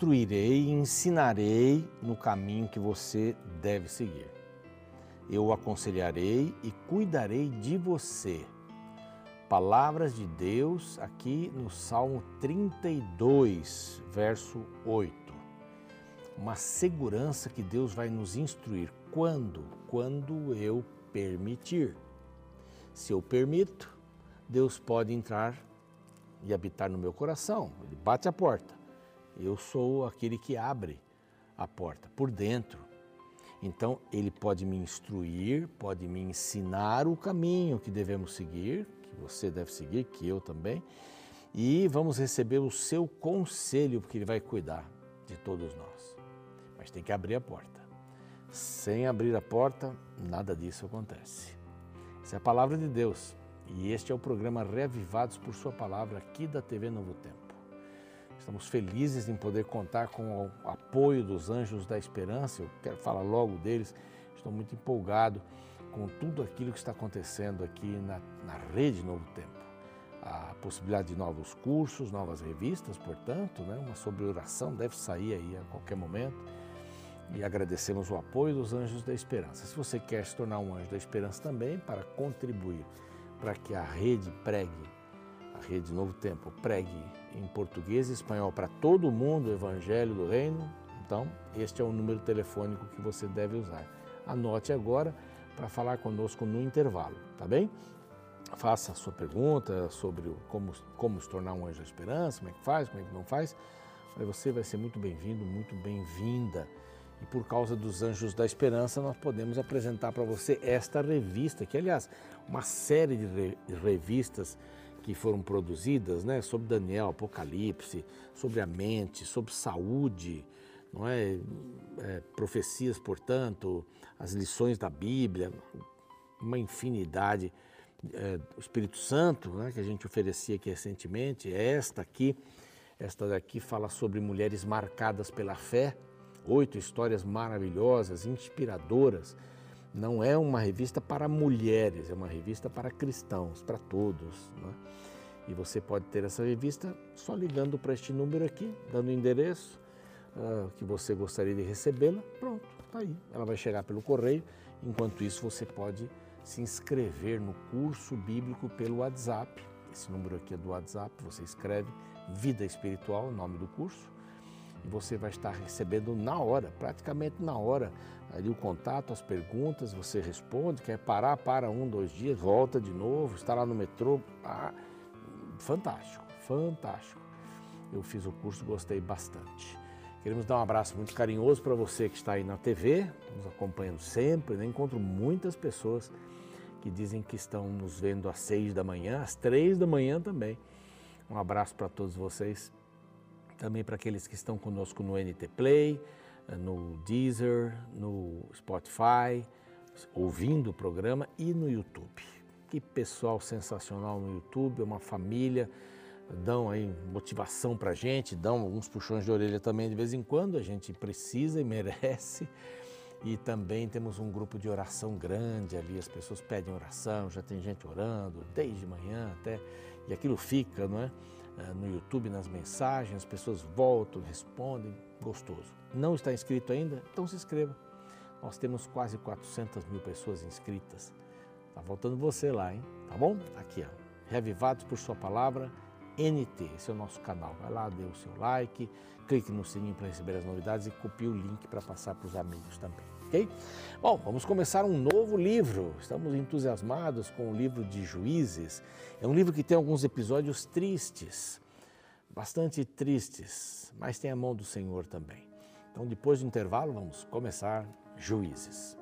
Instruirei e ensinarei no caminho que você deve seguir. Eu aconselharei e cuidarei de você. Palavras de Deus aqui no Salmo 32, verso 8. Uma segurança que Deus vai nos instruir. Quando? Quando eu permitir. Se eu permito, Deus pode entrar e habitar no meu coração. Ele bate a porta. Eu sou aquele que abre a porta por dentro. Então, ele pode me instruir, pode me ensinar o caminho que devemos seguir, que você deve seguir, que eu também, e vamos receber o seu conselho, porque ele vai cuidar de todos nós. Mas tem que abrir a porta. Sem abrir a porta, nada disso acontece. Essa é a palavra de Deus. E este é o programa Reavivados por Sua Palavra aqui da TV Novo Tempo. Estamos felizes em poder contar com o apoio dos Anjos da Esperança. Eu quero falar logo deles. Estou muito empolgado com tudo aquilo que está acontecendo aqui na, na rede Novo Tempo. A possibilidade de novos cursos, novas revistas, portanto, né? uma sobre oração deve sair aí a qualquer momento. E agradecemos o apoio dos Anjos da Esperança. Se você quer se tornar um Anjo da Esperança também, para contribuir para que a rede pregue, rede Novo Tempo pregue em português e espanhol para todo mundo o Evangelho do Reino, então este é o número telefônico que você deve usar. Anote agora para falar conosco no intervalo, tá bem? Faça a sua pergunta sobre como, como se tornar um anjo da esperança, como é que faz, como é que não faz. Você vai ser muito bem-vindo, muito bem-vinda. E por causa dos Anjos da Esperança, nós podemos apresentar para você esta revista, que, aliás, uma série de re revistas que foram produzidas né, sobre Daniel, Apocalipse, sobre a mente, sobre saúde, não é? é profecias, portanto, as lições da Bíblia, uma infinidade. É, o Espírito Santo, né, que a gente oferecia aqui recentemente, esta aqui, esta daqui fala sobre mulheres marcadas pela fé, oito histórias maravilhosas, inspiradoras. Não é uma revista para mulheres, é uma revista para cristãos, para todos. Né? E você pode ter essa revista só ligando para este número aqui, dando o endereço uh, que você gostaria de recebê-la. Pronto, está aí. Ela vai chegar pelo correio. Enquanto isso, você pode se inscrever no curso bíblico pelo WhatsApp. Esse número aqui é do WhatsApp. Você escreve Vida Espiritual, o nome do curso e você vai estar recebendo na hora, praticamente na hora, ali o contato, as perguntas, você responde, quer parar, para um, dois dias, volta de novo, está lá no metrô. Ah, fantástico, fantástico. Eu fiz o curso, gostei bastante. Queremos dar um abraço muito carinhoso para você que está aí na TV, nos acompanhando sempre. Né? Encontro muitas pessoas que dizem que estão nos vendo às seis da manhã, às três da manhã também. Um abraço para todos vocês também para aqueles que estão conosco no NT Play, eh, no Deezer, no Spotify, ouvindo o programa e no YouTube. Que pessoal sensacional no YouTube, uma família, dão aí motivação para a gente, dão alguns puxões de orelha também de vez em quando, a gente precisa e merece. E também temos um grupo de oração grande ali, as pessoas pedem oração, já tem gente orando desde manhã até, e aquilo fica, não é? Eh, no YouTube, nas mensagens, as pessoas voltam, respondem, gostoso. Não está inscrito ainda? Então se inscreva. Nós temos quase 400 mil pessoas inscritas. Está faltando você lá, hein? Tá bom? Aqui, ó. Reavivados por Sua Palavra, NT, esse é o nosso canal. Vai lá, dê o seu like, clique no sininho para receber as novidades e copie o link para passar para os amigos também ok? Bom, vamos começar um novo livro. Estamos entusiasmados com o livro de Juízes. É um livro que tem alguns episódios tristes, bastante tristes, mas tem a mão do Senhor também. Então, depois do intervalo, vamos começar Juízes.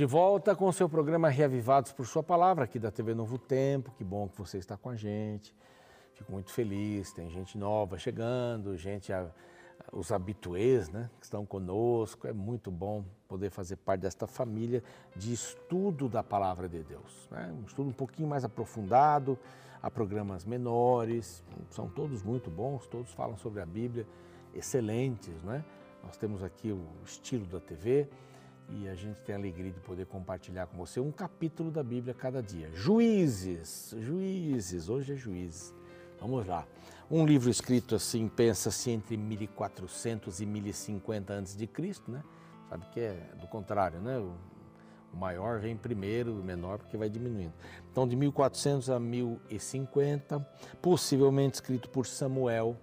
De volta com o seu programa Reavivados por Sua Palavra, aqui da TV Novo Tempo. Que bom que você está com a gente. Fico muito feliz. Tem gente nova chegando, gente os habituês né, que estão conosco. É muito bom poder fazer parte desta família de estudo da palavra de Deus. Né? Um estudo um pouquinho mais aprofundado, há programas menores, são todos muito bons, todos falam sobre a Bíblia, excelentes. Né? Nós temos aqui o estilo da TV e a gente tem a alegria de poder compartilhar com você um capítulo da Bíblia cada dia. Juízes, juízes, hoje é juízes. Vamos lá. Um livro escrito assim, pensa-se entre 1400 e 1050 antes de Cristo, né? Sabe que é do contrário, né? O maior vem primeiro, o menor porque vai diminuindo. Então, de 1400 a 1050, possivelmente escrito por Samuel.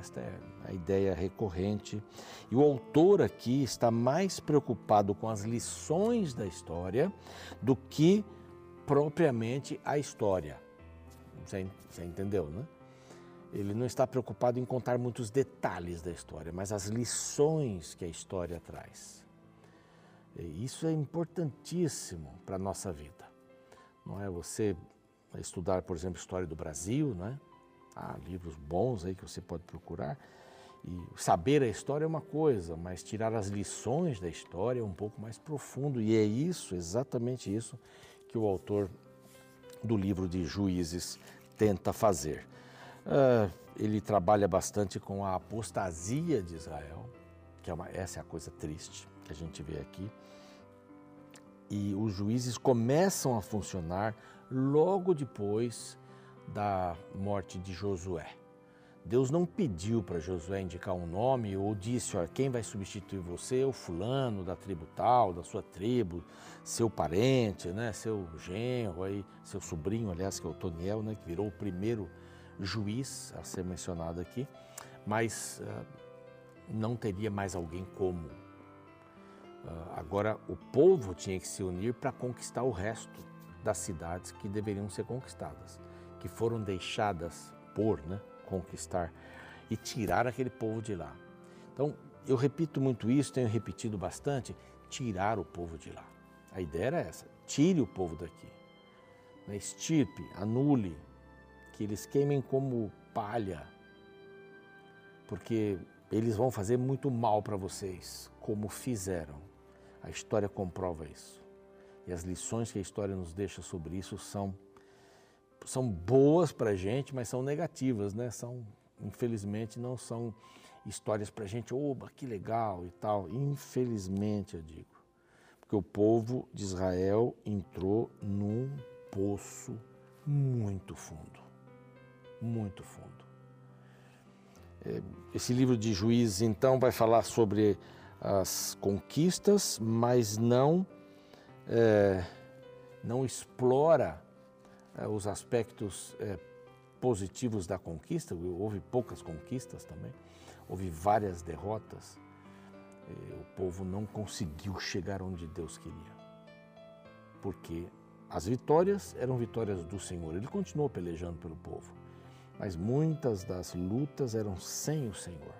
Esta é a ideia recorrente. E o autor aqui está mais preocupado com as lições da história do que propriamente a história. Você, entendeu, né? Ele não está preocupado em contar muitos detalhes da história, mas as lições que a história traz. E isso é importantíssimo para a nossa vida. Não é você estudar, por exemplo, história do Brasil, né? Há livros bons aí que você pode procurar. E saber a história é uma coisa, mas tirar as lições da história é um pouco mais profundo. E é isso, exatamente isso, que o autor do livro de Juízes tenta fazer. Uh, ele trabalha bastante com a apostasia de Israel, que é uma, essa é a coisa triste que a gente vê aqui. E os juízes começam a funcionar logo depois da morte de Josué. Deus não pediu para Josué indicar um nome ou disse, olha, quem vai substituir você é o fulano da tribo tal, da sua tribo, seu parente, né, seu genro, aí, seu sobrinho, aliás, que é o Toniel, né, que virou o primeiro juiz a ser mencionado aqui, mas uh, não teria mais alguém como. Uh, agora, o povo tinha que se unir para conquistar o resto das cidades que deveriam ser conquistadas, que foram deixadas por, né, conquistar e tirar aquele povo de lá. Então, eu repito muito isso, tenho repetido bastante, tirar o povo de lá. A ideia era essa, tire o povo daqui. Né? Estirpe, anule, que eles queimem como palha, porque eles vão fazer muito mal para vocês, como fizeram. A história comprova isso. E as lições que a história nos deixa sobre isso são são boas para a gente, mas são negativas, né? São, infelizmente, não são histórias para a gente, oba, que legal e tal. Infelizmente, eu digo. Porque o povo de Israel entrou num poço muito fundo. Muito fundo. É, esse livro de Juízes, então, vai falar sobre as conquistas, mas não, é, não explora os aspectos é, positivos da conquista, houve poucas conquistas também, houve várias derrotas. O povo não conseguiu chegar onde Deus queria, porque as vitórias eram vitórias do Senhor. Ele continuou pelejando pelo povo, mas muitas das lutas eram sem o Senhor.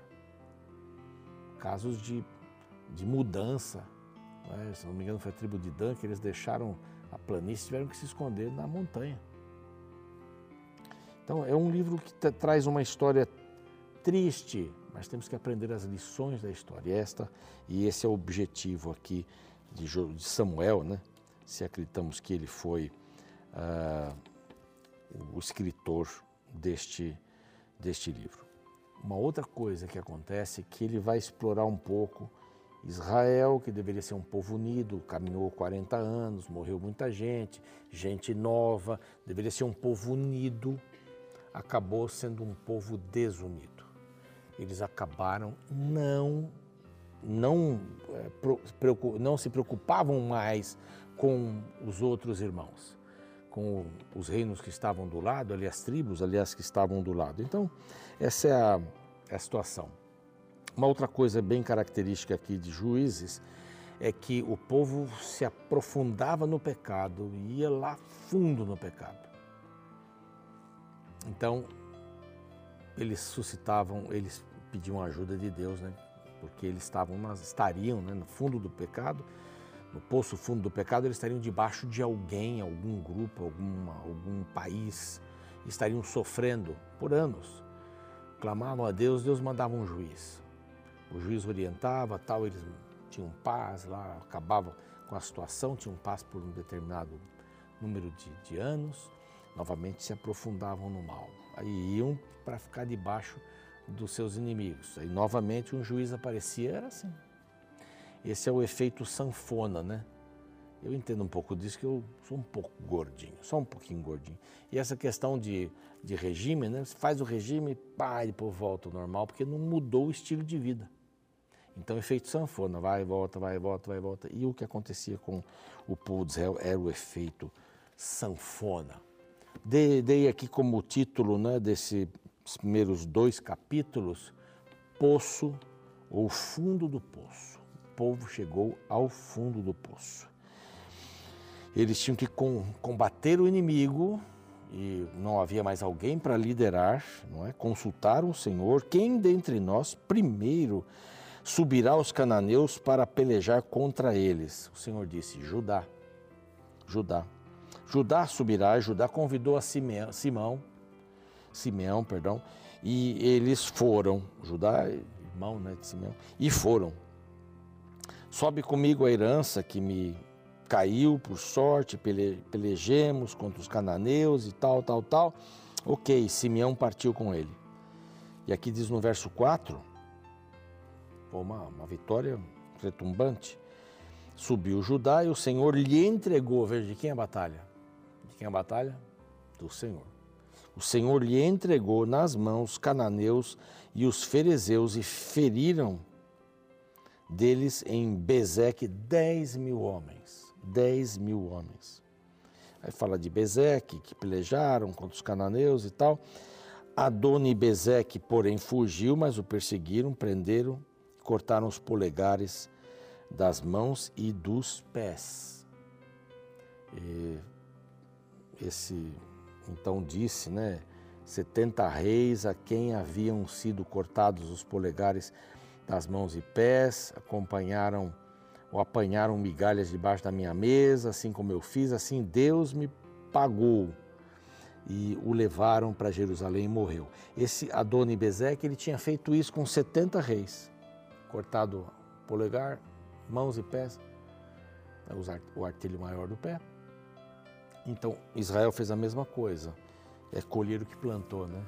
Casos de, de mudança, né? se não me engano foi a tribo de Dan que eles deixaram a planície tiveram que se esconder na montanha. Então, é um livro que traz uma história triste, mas temos que aprender as lições da história. Esta e esse é o objetivo aqui de, Samuel, né? Se acreditamos que ele foi uh, o escritor deste, deste livro. Uma outra coisa que acontece é que ele vai explorar um pouco Israel, que deveria ser um povo unido, caminhou 40 anos, morreu muita gente, gente nova, deveria ser um povo unido, acabou sendo um povo desunido. Eles acabaram não não é, não se preocupavam mais com os outros irmãos, com os reinos que estavam do lado, ali as tribos, aliás, que estavam do lado. Então, essa é a, é a situação. Uma outra coisa bem característica aqui de Juízes é que o povo se aprofundava no pecado, ia lá fundo no pecado. Então, eles suscitavam, eles pediam ajuda de Deus, né? Porque eles estavam, estariam né, no fundo do pecado, no poço fundo do pecado, eles estariam debaixo de alguém, algum grupo, alguma, algum país, estariam sofrendo por anos. Clamavam a Deus, Deus mandava um juiz o juiz orientava, tal, eles tinham paz lá, acabavam com a situação, tinham paz por um determinado número de, de anos, novamente se aprofundavam no mal. Aí iam para ficar debaixo dos seus inimigos. Aí novamente um juiz aparecia, era assim. Esse é o efeito sanfona, né? Eu entendo um pouco disso, que eu sou um pouco gordinho, só um pouquinho gordinho. E essa questão de, de regime, né? Você faz o regime, pá, e depois volta ao normal, porque não mudou o estilo de vida. Então, efeito sanfona, vai e volta, vai e volta, vai e volta. E o que acontecia com o de Israel era o efeito sanfona. Dei, dei aqui como título né, desses primeiros dois capítulos, Poço ou Fundo do Poço. O povo chegou ao fundo do poço. Eles tinham que combater o inimigo e não havia mais alguém para liderar, não é? Consultaram o Senhor, quem dentre nós primeiro subirá aos cananeus para pelejar contra eles. O Senhor disse: Judá, Judá. Judá subirá, Judá convidou a Simeão, Simão, Simeão, perdão, e eles foram, Judá, irmão né, de Simeão, e foram. Sobe comigo a herança que me caiu por sorte, pele, pelejemos contra os cananeus e tal, tal, tal. Ok, Simeão partiu com ele. E aqui diz no verso 4, foi uma, uma vitória retumbante. Subiu Judá e o Senhor lhe entregou. Veja de quem é a batalha? De quem é a batalha? Do Senhor. O Senhor lhe entregou nas mãos cananeus e os ferezeus e feriram deles em Bezeque dez mil homens. Dez mil homens. Aí fala de Bezeque, que pelejaram contra os cananeus e tal. Adoni Bezeque, porém, fugiu, mas o perseguiram, prenderam cortaram os polegares das mãos e dos pés. E esse então disse, né, 70 reis a quem haviam sido cortados os polegares das mãos e pés, acompanharam ou apanharam migalhas debaixo da minha mesa, assim como eu fiz, assim Deus me pagou. E o levaram para Jerusalém e morreu. Esse Adoni Bezeque, ele tinha feito isso com 70 reis cortado polegar, mãos e pés, né, o artilho maior do pé. Então, Israel fez a mesma coisa. É colher o que plantou, né?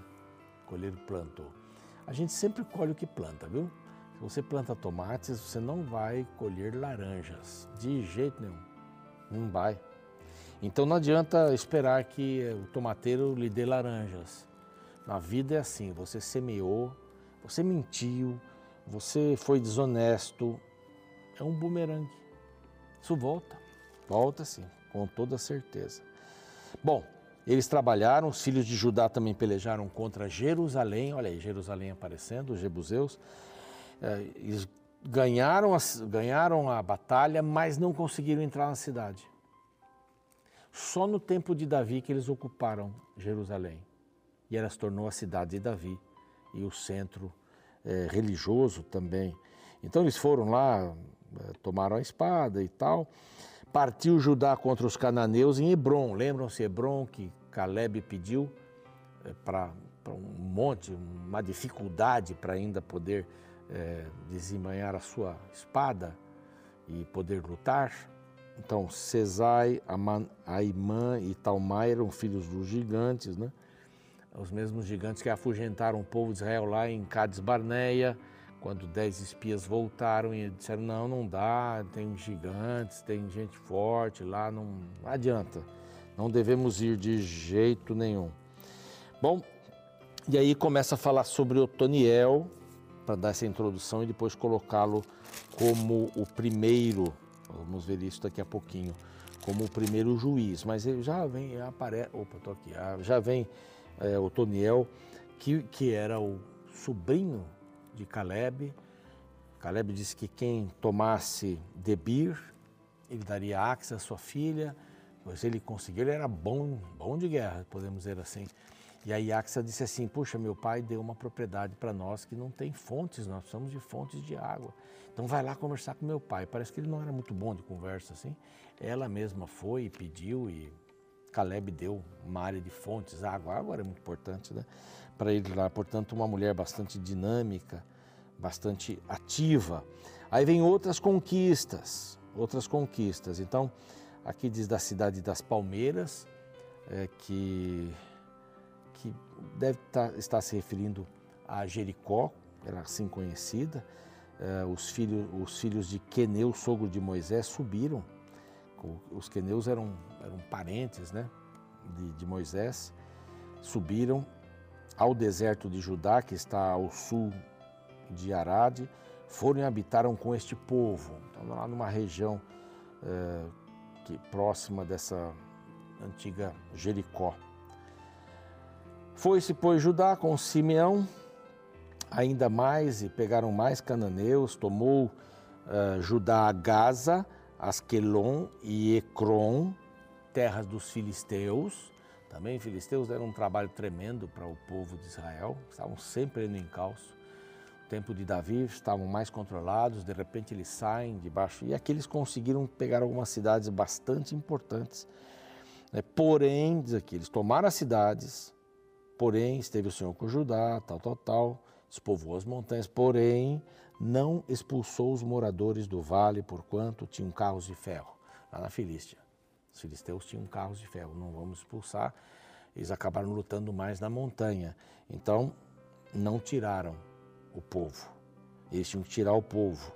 Colher o que plantou. A gente sempre colhe o que planta, viu? Se você planta tomates, você não vai colher laranjas. De jeito nenhum. Não vai. Então não adianta esperar que o tomateiro lhe dê laranjas. Na vida é assim, você semeou, você mentiu, você foi desonesto, é um bumerangue. Isso volta, volta sim, com toda certeza. Bom, eles trabalharam, os filhos de Judá também pelejaram contra Jerusalém, olha aí, Jerusalém aparecendo, os jebuseus. É, eles ganharam a, ganharam a batalha, mas não conseguiram entrar na cidade. Só no tempo de Davi que eles ocuparam Jerusalém. E ela se tornou a cidade de Davi e o centro é, religioso também. Então eles foram lá, é, tomaram a espada e tal. Partiu Judá contra os cananeus em Hebron. Lembram-se Hebron que Caleb pediu é, para um monte, uma dificuldade para ainda poder é, desembanhar a sua espada e poder lutar? Então, Cesai, Aimã e Talmai eram filhos dos gigantes, né? Os mesmos gigantes que afugentaram o povo de Israel lá em Cades Barneia, quando dez espias voltaram e disseram, não, não dá, tem gigantes, tem gente forte lá, não, não adianta, não devemos ir de jeito nenhum. Bom, e aí começa a falar sobre Otoniel, para dar essa introdução e depois colocá-lo como o primeiro, vamos ver isso daqui a pouquinho, como o primeiro juiz, mas ele já vem, aparece, opa, tô aqui, ah, já vem é, Otoniel, que, que era o sobrinho de Caleb. Caleb disse que quem tomasse Debir, ele daria a Axa, sua filha, pois ele conseguiu, ele era bom, bom de guerra, podemos dizer assim. E aí Axa disse assim, puxa, meu pai deu uma propriedade para nós que não tem fontes, nós precisamos de fontes de água. Então vai lá conversar com meu pai. Parece que ele não era muito bom de conversa assim. Ela mesma foi e pediu e Caleb deu uma área de fontes, água, água era muito importante né, para ele lá. Portanto, uma mulher bastante dinâmica, bastante ativa. Aí vem outras conquistas, outras conquistas. Então, aqui diz da cidade das Palmeiras, é, que, que deve tá, estar se referindo a Jericó, era assim conhecida. É, os, filhos, os filhos de Queneu, sogro de Moisés, subiram. Os Queneus eram, eram parentes né, de, de Moisés, subiram ao deserto de Judá, que está ao sul de Arade, foram e habitaram com este povo. Então, lá numa região é, que, próxima dessa antiga Jericó. Foi-se, pois, Judá com Simeão, ainda mais, e pegaram mais cananeus, tomou uh, Judá a Gaza, Asquelon e Ecrom, terras dos filisteus. Também filisteus deram um trabalho tremendo para o povo de Israel, estavam sempre indo em calço. No tempo de Davi estavam mais controlados, de repente eles saem debaixo. E aqui eles conseguiram pegar algumas cidades bastante importantes. Né? Porém, diz aqui, eles tomaram as cidades, porém esteve o Senhor com Judá, tal, tal, tal, despovoou as montanhas, porém não expulsou os moradores do vale, porquanto tinham carros de ferro, lá na Filístia. Os filisteus tinham carros de ferro, não vamos expulsar. Eles acabaram lutando mais na montanha. Então, não tiraram o povo. Eles tinham que tirar o povo.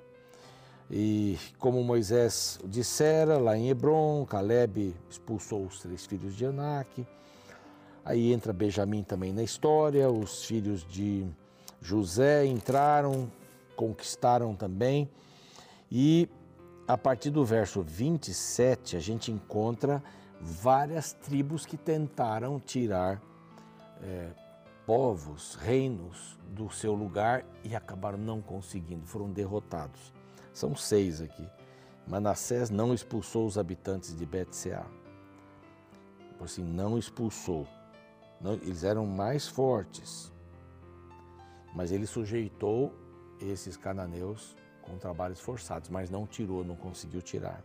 E como Moisés dissera, lá em Hebron, Caleb expulsou os três filhos de Anak. Aí entra Benjamim também na história, os filhos de José entraram, conquistaram também. E a partir do verso 27, a gente encontra várias tribos que tentaram tirar é, povos, reinos do seu lugar e acabaram não conseguindo, foram derrotados. São seis aqui. Manassés não expulsou os habitantes de Bet-Seá. Por assim, não expulsou. Não, eles eram mais fortes. Mas ele sujeitou esses cananeus com trabalhos forçados, mas não tirou, não conseguiu tirar.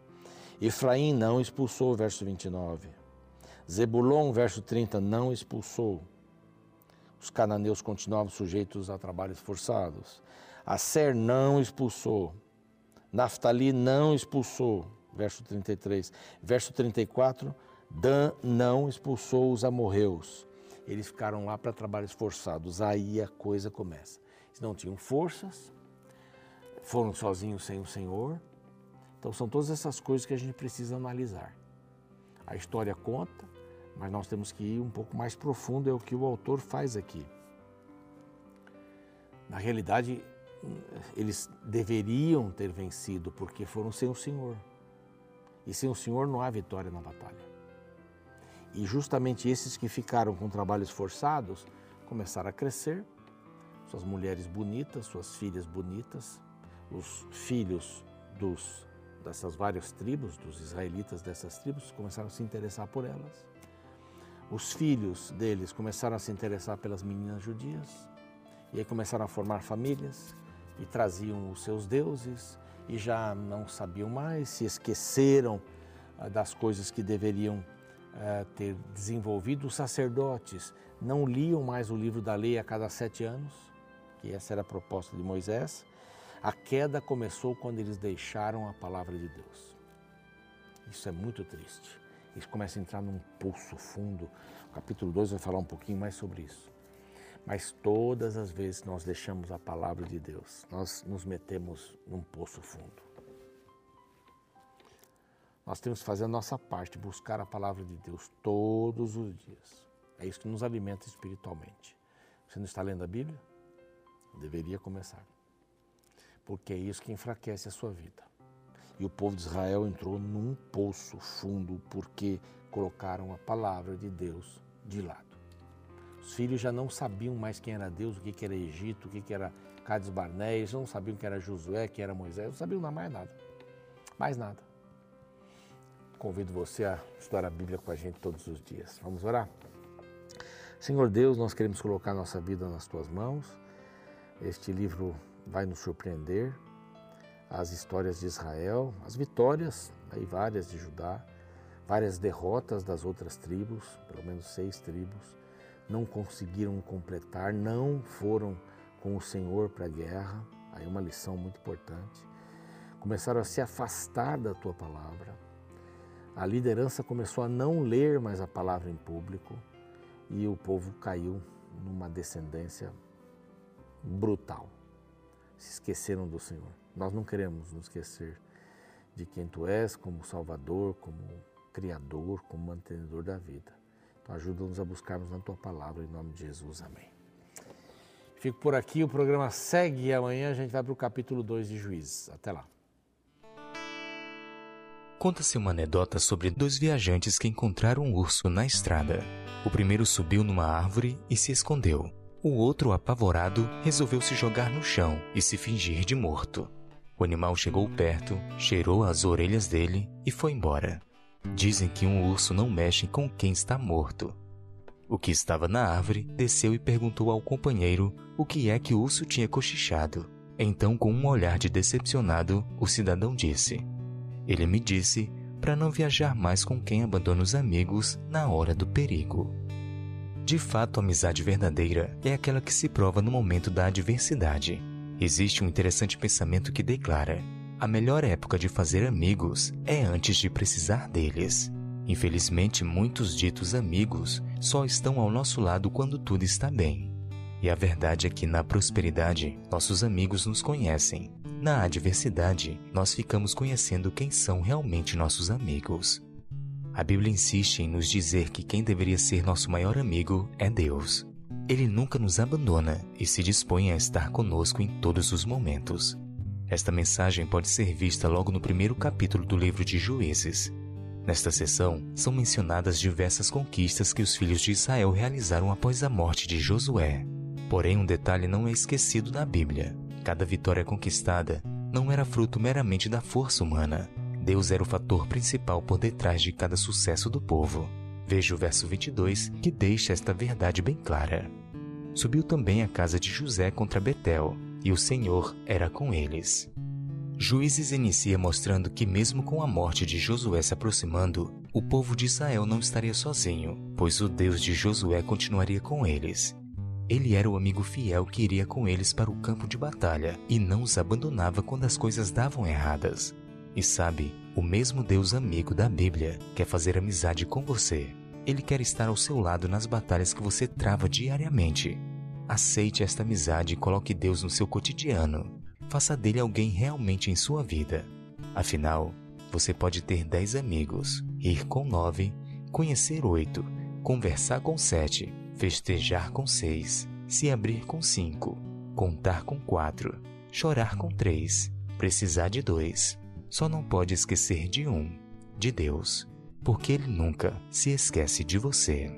Efraim não expulsou, verso 29. Zebulon, verso 30, não expulsou. Os cananeus continuavam sujeitos a trabalhos forçados. Asser não expulsou. Naftali não expulsou, verso 33. Verso 34, Dan não expulsou os amorreus. Eles ficaram lá para trabalhos forçados. Aí a coisa começa. Não tinham forças, foram sozinhos sem o Senhor. Então são todas essas coisas que a gente precisa analisar. A história conta, mas nós temos que ir um pouco mais profundo, é o que o autor faz aqui. Na realidade, eles deveriam ter vencido porque foram sem o Senhor. E sem o Senhor não há vitória na batalha. E justamente esses que ficaram com trabalhos forçados começaram a crescer, suas mulheres bonitas, suas filhas bonitas, os filhos dos, dessas várias tribos, dos israelitas dessas tribos, começaram a se interessar por elas. Os filhos deles começaram a se interessar pelas meninas judias, e aí começaram a formar famílias, e traziam os seus deuses e já não sabiam mais, se esqueceram ah, das coisas que deveriam eh, ter desenvolvido. Os sacerdotes não liam mais o livro da lei a cada sete anos, que essa era a proposta de Moisés. A queda começou quando eles deixaram a palavra de Deus. Isso é muito triste. Eles começam a entrar num poço fundo. O capítulo 2 vai falar um pouquinho mais sobre isso. Mas todas as vezes nós deixamos a palavra de Deus, nós nos metemos num poço fundo. Nós temos que fazer a nossa parte, buscar a palavra de Deus todos os dias. É isso que nos alimenta espiritualmente. Você não está lendo a Bíblia? Deveria começar. Porque é isso que enfraquece a sua vida. E o povo de Israel entrou num poço fundo porque colocaram a palavra de Deus de lado. Os filhos já não sabiam mais quem era Deus, o que, era Egito, o que, era Cades Barné, eles não sabiam quem era Josué, quem era Moisés, não sabiam mais nada. Mais nada. Convido você a estudar a Bíblia com a gente todos os dias. Vamos orar? Senhor Deus, nós queremos colocar nossa vida nas tuas mãos. Este livro vai nos surpreender. As histórias de Israel, as vitórias, aí várias de Judá, várias derrotas das outras tribos, pelo menos seis tribos não conseguiram completar, não foram com o Senhor para a guerra, Aí uma lição muito importante. Começaram a se afastar da tua palavra. A liderança começou a não ler mais a palavra em público e o povo caiu numa descendência brutal. Se esqueceram do Senhor. Nós não queremos nos esquecer de quem tu és como Salvador, como Criador, como mantenedor da vida. Então ajuda-nos a buscarmos na tua palavra, em nome de Jesus. Amém. Fico por aqui, o programa segue e amanhã a gente vai para o capítulo 2 de Juízes. Até lá. Conta-se uma anedota sobre dois viajantes que encontraram um urso na estrada. O primeiro subiu numa árvore e se escondeu. O outro, apavorado, resolveu se jogar no chão e se fingir de morto. O animal chegou perto, cheirou as orelhas dele e foi embora. Dizem que um urso não mexe com quem está morto. O que estava na árvore desceu e perguntou ao companheiro o que é que o urso tinha cochichado. Então, com um olhar de decepcionado, o cidadão disse: Ele me disse para não viajar mais com quem abandona os amigos na hora do perigo. De fato, a amizade verdadeira é aquela que se prova no momento da adversidade. Existe um interessante pensamento que declara: a melhor época de fazer amigos é antes de precisar deles. Infelizmente, muitos ditos amigos só estão ao nosso lado quando tudo está bem. E a verdade é que na prosperidade, nossos amigos nos conhecem. Na adversidade, nós ficamos conhecendo quem são realmente nossos amigos. A Bíblia insiste em nos dizer que quem deveria ser nosso maior amigo é Deus. Ele nunca nos abandona e se dispõe a estar conosco em todos os momentos. Esta mensagem pode ser vista logo no primeiro capítulo do livro de Juízes. Nesta sessão, são mencionadas diversas conquistas que os filhos de Israel realizaram após a morte de Josué. Porém, um detalhe não é esquecido na Bíblia: cada vitória conquistada não era fruto meramente da força humana, Deus era o fator principal por detrás de cada sucesso do povo. Veja o verso 22, que deixa esta verdade bem clara. Subiu também a casa de José contra Betel, e o Senhor era com eles. Juízes inicia mostrando que, mesmo com a morte de Josué se aproximando, o povo de Israel não estaria sozinho, pois o Deus de Josué continuaria com eles. Ele era o amigo fiel que iria com eles para o campo de batalha e não os abandonava quando as coisas davam erradas. E sabe, o mesmo Deus amigo da Bíblia quer fazer amizade com você. Ele quer estar ao seu lado nas batalhas que você trava diariamente. Aceite esta amizade e coloque Deus no seu cotidiano. Faça dele alguém realmente em sua vida. Afinal, você pode ter dez amigos, ir com nove, conhecer oito, conversar com sete, festejar com seis, se abrir com cinco, contar com quatro, chorar com três, precisar de dois só não pode esquecer de um, de Deus, porque Ele nunca se esquece de você.